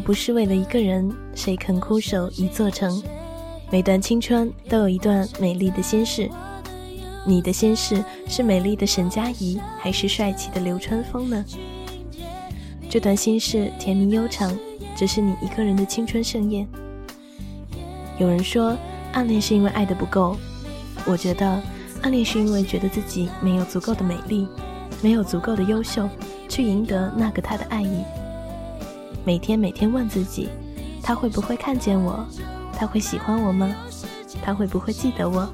不是为了一个人，谁肯枯守一座城？每段青春都有一段美丽的心事。你的心事是美丽的沈佳宜，还是帅气的流川枫呢？这段心事甜蜜悠长，只是你一个人的青春盛宴。有人说，暗恋是因为爱的不够，我觉得暗恋是因为觉得自己没有足够的美丽，没有足够的优秀，去赢得那个他的爱意。每天每天问自己，他会不会看见我？他会喜欢我吗？他会不会记得我？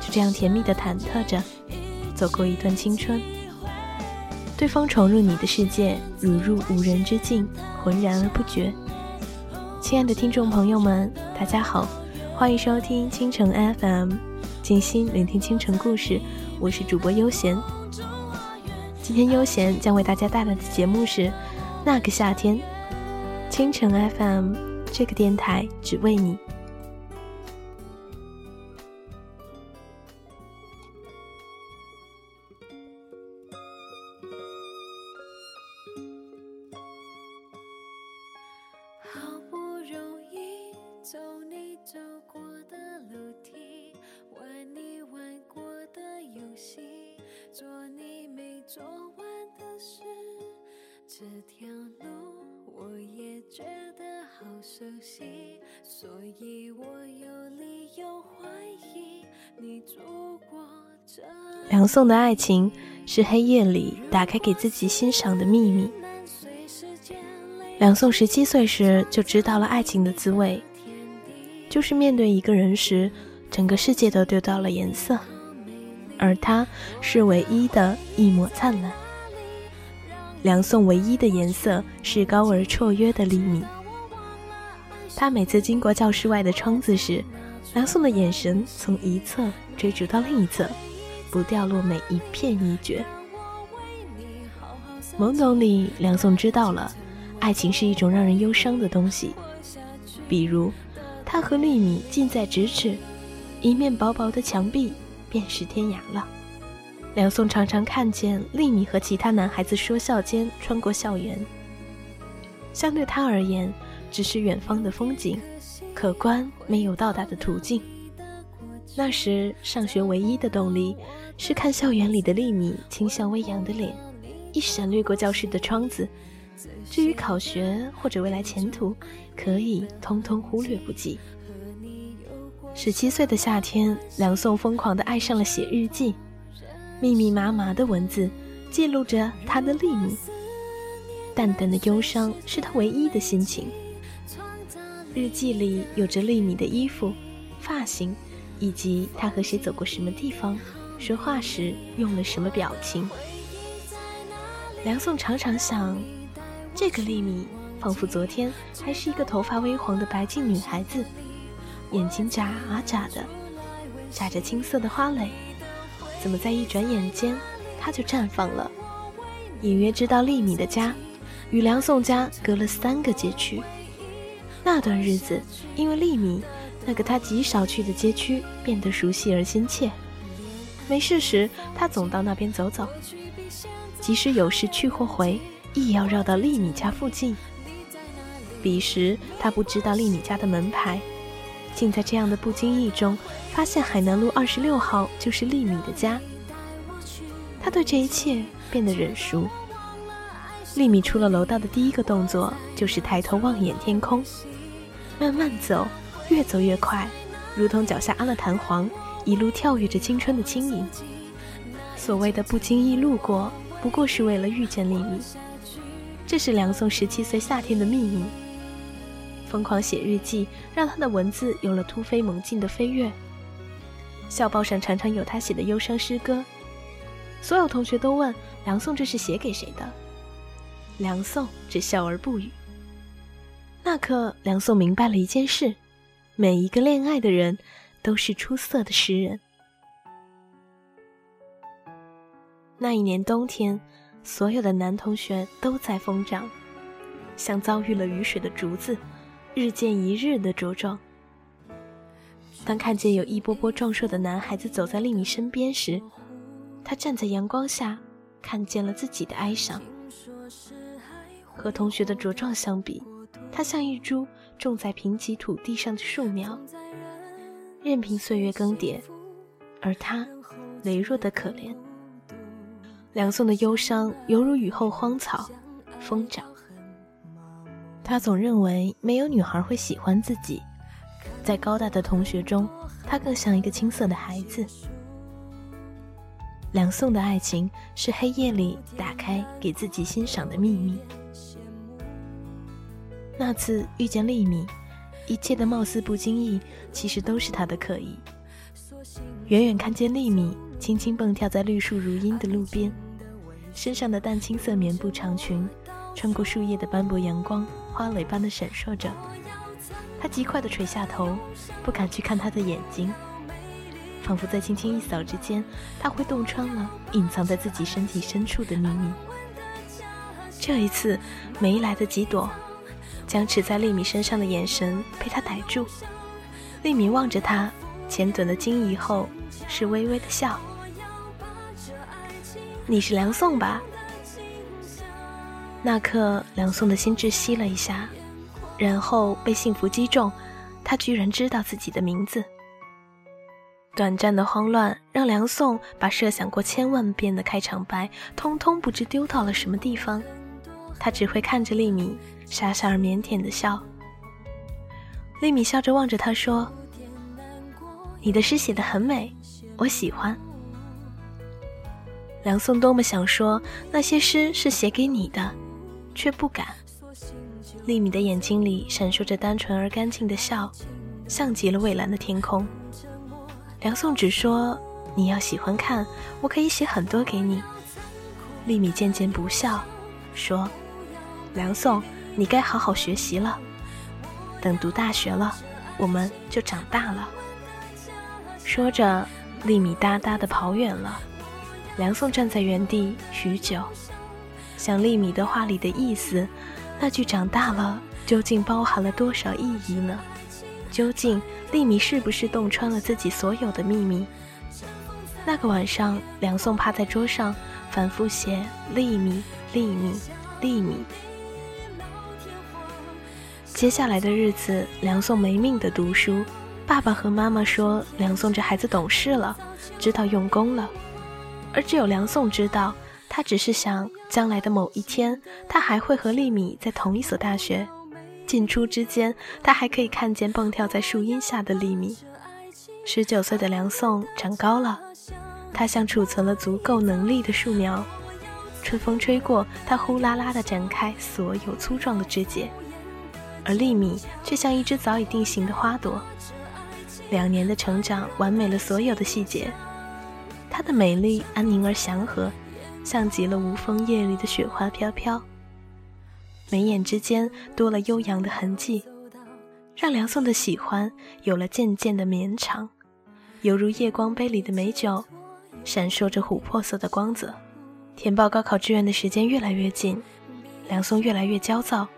就这样甜蜜的忐忑着，走过一段青春。对方闯入你的世界，如入无人之境，浑然而不觉。亲爱的听众朋友们，大家好，欢迎收听清晨 FM，静心聆听清晨故事，我是主播悠闲。今天悠闲将为大家带来的节目是。那个夏天。清晨 fm 这个电台只为你。好不容易走你走过的楼梯玩你玩过的游戏做你没做完的事。这条路我也觉得好熟悉，所以我有理由怀疑你住过这。梁宋的爱情是黑夜里打开给自己欣赏的秘密。梁宋十七岁时就知道了爱情的滋味，就是面对一个人时，整个世界都丢掉了颜色，而他是唯一的一抹灿烂。梁颂唯一的颜色是高而绰约的粒米。他每次经过教室外的窗子时，梁颂的眼神从一侧追逐到另一侧，不掉落每一片一角。懵懂里，梁颂知道了，爱情是一种让人忧伤的东西。比如，他和粒米近在咫尺，一面薄薄的墙壁便是天涯了。梁宋常常看见丽米和其他男孩子说笑间穿过校园，相对他而言，只是远方的风景，可观没有到达的途径。那时上学唯一的动力是看校园里的丽米清秀微扬的脸，一闪掠过教室的窗子。至于考学或者未来前途，可以通通忽略不计。十七岁的夏天，梁宋疯狂地爱上了写日记。密密麻麻的文字记录着他的粒米，淡淡的忧伤是他唯一的心情。日记里有着丽米的衣服、发型，以及他和谁走过什么地方，说话时用了什么表情。梁宋常常想，这个丽米仿佛昨天还是一个头发微黄的白净女孩子，眼睛眨啊眨的，眨着青涩的花蕾。怎么在一转眼间，他就绽放了？隐约知道丽米的家与梁宋家隔了三个街区。那段日子，因为丽米，那个他极少去的街区变得熟悉而亲切。没事时，他总到那边走走；即使有事去或回，亦要绕到丽米家附近。彼时，他不知道丽米家的门牌。竟在这样的不经意中，发现海南路二十六号就是丽米的家。他对这一切变得忍熟。丽米出了楼道的第一个动作就是抬头望眼天空，慢慢走，越走越快，如同脚下安了弹簧，一路跳跃着青春的轻盈。所谓的不经意路过，不过是为了遇见丽米。这是梁宋十七岁夏天的秘密。疯狂写日记，让他的文字有了突飞猛进的飞跃。校报上常常有他写的忧伤诗歌，所有同学都问梁颂这是写给谁的。梁颂只笑而不语。那刻，梁颂明白了一件事：每一个恋爱的人都是出色的诗人。那一年冬天，所有的男同学都在疯长，像遭遇了雨水的竹子。日渐一日的茁壮。当看见有一波波壮硕的男孩子走在丽米身边时，他站在阳光下，看见了自己的哀伤。和同学的茁壮相比，他像一株种在贫瘠土地上的树苗，任凭岁月更迭，而他羸弱的可怜。梁宋的忧伤犹如雨后荒草，疯长。他总认为没有女孩会喜欢自己，在高大的同学中，他更像一个青涩的孩子。梁宋的爱情是黑夜里打开给自己欣赏的秘密。那次遇见丽米，一切的貌似不经意，其实都是他的刻意。远远看见丽米轻轻蹦跳在绿树如茵的路边，身上的淡青色棉布长裙，穿过树叶的斑驳阳光，花蕾般的闪烁着。他极快地垂下头，不敢去看她的眼睛，仿佛在轻轻一扫之间，他会洞穿了隐藏在自己身体深处的秘密。这一次没来得及躲。僵持在丽米身上的眼神被他逮住，丽米望着他，浅短的惊疑后是微微的笑。你是梁宋吧？那刻，梁宋的心窒息了一下，然后被幸福击中，他居然知道自己的名字。短暂的慌乱让梁宋把设想过千万遍的开场白，通通不知丢到了什么地方。他只会看着丽米。傻傻而腼腆的笑，丽米笑着望着他说：“你的诗写得很美，我喜欢。”梁宋多么想说那些诗是写给你的，却不敢。丽米的眼睛里闪烁着单纯而干净的笑，像极了蔚蓝的天空。梁颂只说：“你要喜欢看，我可以写很多给你。”丽米渐渐不笑，说：“梁颂。”你该好好学习了，等读大学了，我们就长大了。说着，丽米哒哒的跑远了。梁颂站在原地许久，想利米的话里的意思，那句“长大了”究竟包含了多少意义呢？究竟利米是不是洞穿了自己所有的秘密？那个晚上，梁颂趴在桌上，反复写“利米，利米，利米”。接下来的日子，梁颂没命的读书。爸爸和妈妈说，梁颂这孩子懂事了，知道用功了。而只有梁颂知道，他只是想将来的某一天，他还会和丽米在同一所大学。进出之间，他还可以看见蹦跳在树荫下的丽米。十九岁的梁宋长高了，他像储存了足够能力的树苗。春风吹过，他呼啦啦地展开所有粗壮的枝节。而丽米却像一只早已定型的花朵，两年的成长完美了所有的细节。她的美丽安宁而祥和，像极了无风夜里的雪花飘飘。眉眼之间多了悠扬的痕迹，让梁颂的喜欢有了渐渐的绵长，犹如夜光杯里的美酒，闪烁着琥珀色的光泽。填报高考志愿的时间越来越近，梁颂越来越焦躁。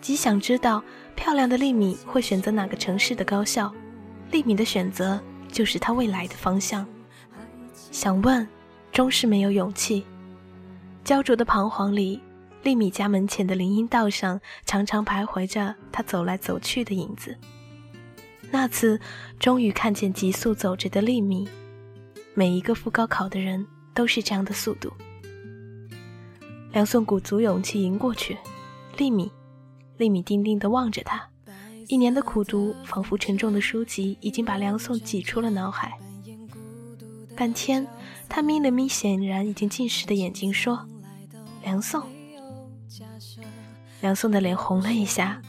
极想知道漂亮的丽米会选择哪个城市的高校，丽米的选择就是他未来的方向。想问，终是没有勇气。焦灼的彷徨里，丽米家门前的林荫道上常常徘徊着他走来走去的影子。那次，终于看见急速走着的丽米。每一个赴高考的人都是这样的速度。梁颂鼓足勇气迎过去，丽米。丽米定定地望着他，一年的苦读仿佛沉重的书籍已经把梁颂挤出了脑海。半天，他眯了眯显然已经近视的眼睛，说：“梁宋。”梁宋的脸红了一下。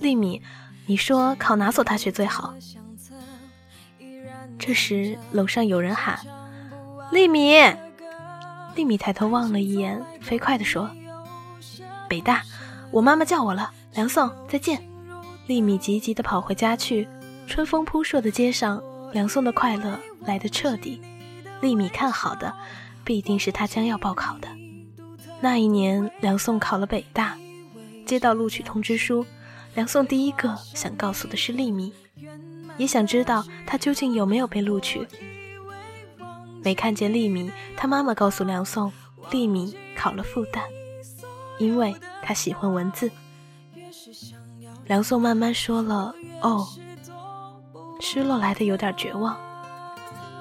丽米，你说考哪所大学最好？这时，楼上有人喊：“丽米！”丽米抬头望了一眼，飞快地说：“北大。”我妈妈叫我了，梁宋，再见。丽米急急地跑回家去。春风扑朔的街上，梁宋的快乐来得彻底。丽米看好的，必定是他将要报考的。那一年，梁宋考了北大，接到录取通知书，梁宋第一个想告诉的是丽米，也想知道他究竟有没有被录取。没看见丽米，他妈妈告诉梁宋，丽米考了复旦。因为他喜欢文字。梁宋慢慢说了：“哦。”失落来的有点绝望。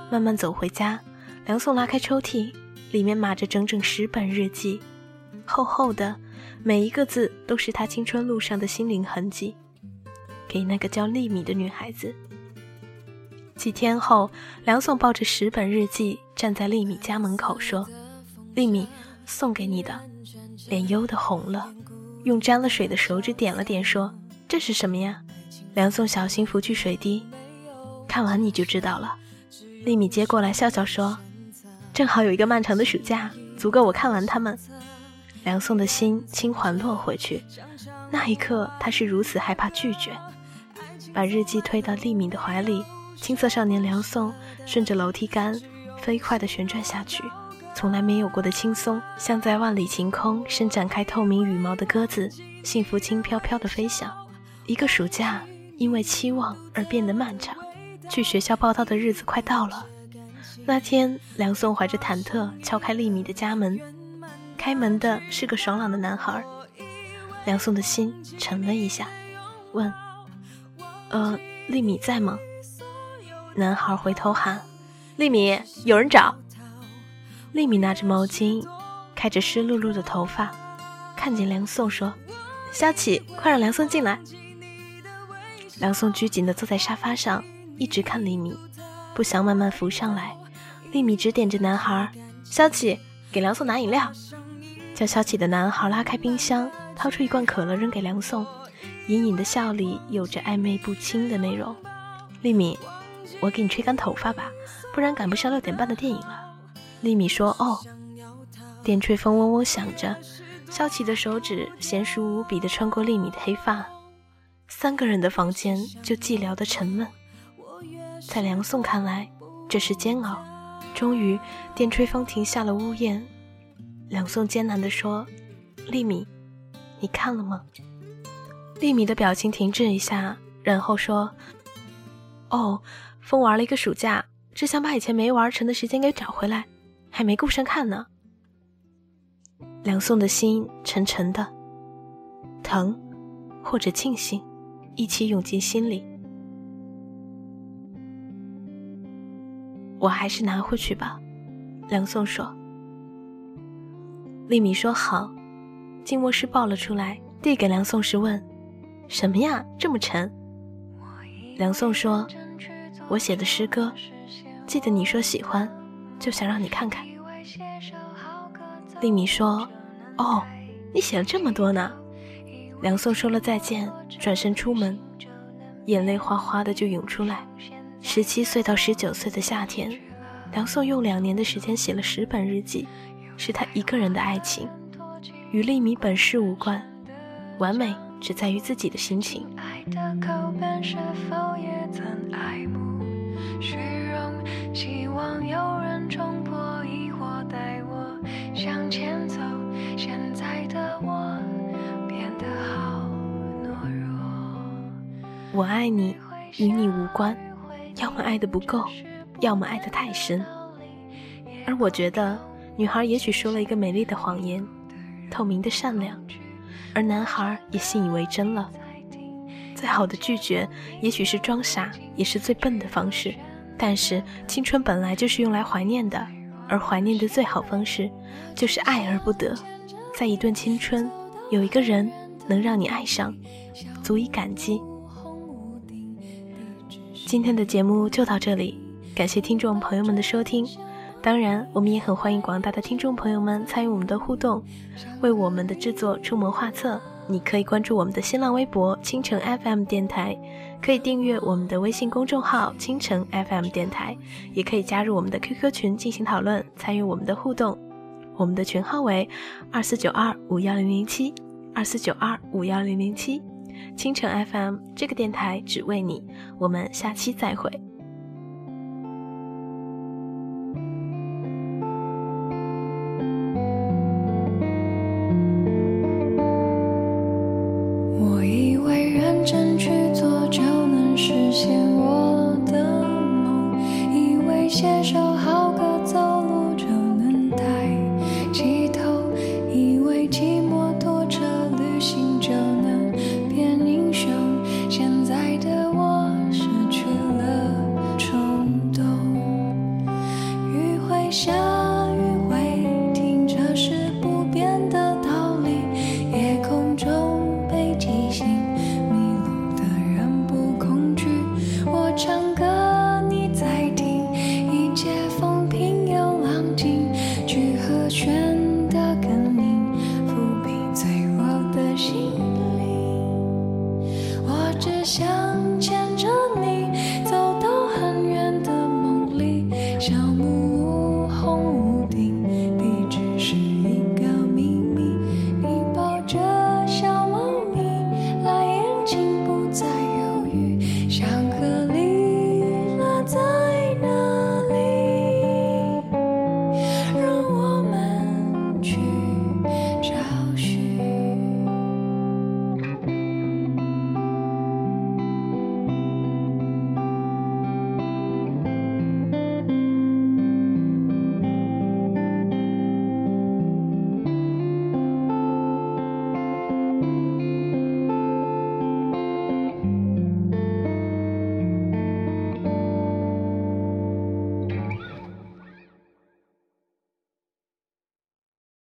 慢慢走回家，梁颂拉开抽屉，里面码着整整十本日记，厚厚的，每一个字都是他青春路上的心灵痕迹，给那个叫丽米的女孩子。几天后，梁颂抱着十本日记站在丽米家门口，说：“丽米，送给你的。”脸幽的红了，用沾了水的手指点了点，说：“这是什么呀？”梁颂小心拂去水滴。看完你就知道了。丽米接过来，笑笑说：“正好有一个漫长的暑假，足够我看完它们。”梁颂的心轻缓落回去。那一刻，他是如此害怕拒绝，把日记推到丽米的怀里。青涩少年梁颂顺着楼梯杆飞快地旋转下去，从来没有过的轻松，像在万里晴空伸展开透明羽毛的鸽子，幸福轻飘飘地飞翔。一个暑假因为期望而变得漫长。去学校报道的日子快到了。那天，梁颂怀着忐忑敲开丽米的家门，开门的是个爽朗的男孩。梁颂的心沉了一下，问：“呃，丽米在吗？”男孩回头喊：“丽米，有人找。”丽米拿着毛巾，开着湿漉漉的头发，看见梁颂说：“萧启，快让梁颂进来。”梁颂拘谨地坐在沙发上。一直看丽米，不想慢慢浮上来。丽米指点着男孩：“萧启，给梁颂拿饮料。”叫萧启的男孩拉开冰箱，掏出一罐可乐扔给梁颂，隐隐的笑里有着暧昧不清的内容。丽米，我给你吹干头发吧，不然赶不上六点半的电影了。丽米说：“哦。”电吹风嗡嗡响着，萧启的手指娴熟无比地穿过丽米的黑发。三个人的房间就寂寥的沉闷。在梁宋看来，这是煎熬。终于，电吹风停下了呜咽。梁宋艰难地说：“丽米，你看了吗？”丽米的表情停滞一下，然后说：“哦，风玩了一个暑假，只想把以前没玩成的时间给找回来，还没顾上看呢。”梁宋的心沉沉的，疼，或者庆幸，一起涌进心里。我还是拿回去吧，梁颂说。丽米说好，静卧室抱了出来，递给梁颂时问：“什么呀，这么沉？”梁颂说：“我写的诗歌，记得你说喜欢，就想让你看看。”丽米说：“哦，你写了这么多呢。”梁颂说了再见，转身出门，眼泪哗哗的就涌出来。十七岁到十九岁的夏天，梁宋用两年的时间写了十本日记，是他一个人的爱情，与丽米本事无关，完美只在于自己的心情。我爱你，与你无关。要么爱的不够，要么爱的太深。而我觉得，女孩也许说了一个美丽的谎言，透明的善良，而男孩也信以为真了。再好的拒绝，也许是装傻，也是最笨的方式。但是青春本来就是用来怀念的，而怀念的最好方式，就是爱而不得。在一段青春，有一个人能让你爱上，足以感激。今天的节目就到这里，感谢听众朋友们的收听。当然，我们也很欢迎广大的听众朋友们参与我们的互动，为我们的制作出谋划策。你可以关注我们的新浪微博“倾城 FM 电台”，可以订阅我们的微信公众号“倾城 FM 电台”，也可以加入我们的 QQ 群进行讨论，参与我们的互动。我们的群号为二四九二五幺零零七二四九二五幺零零七。清晨 FM 这个电台只为你，我们下期再会。我以为认真去做就能实现我的梦，以为写首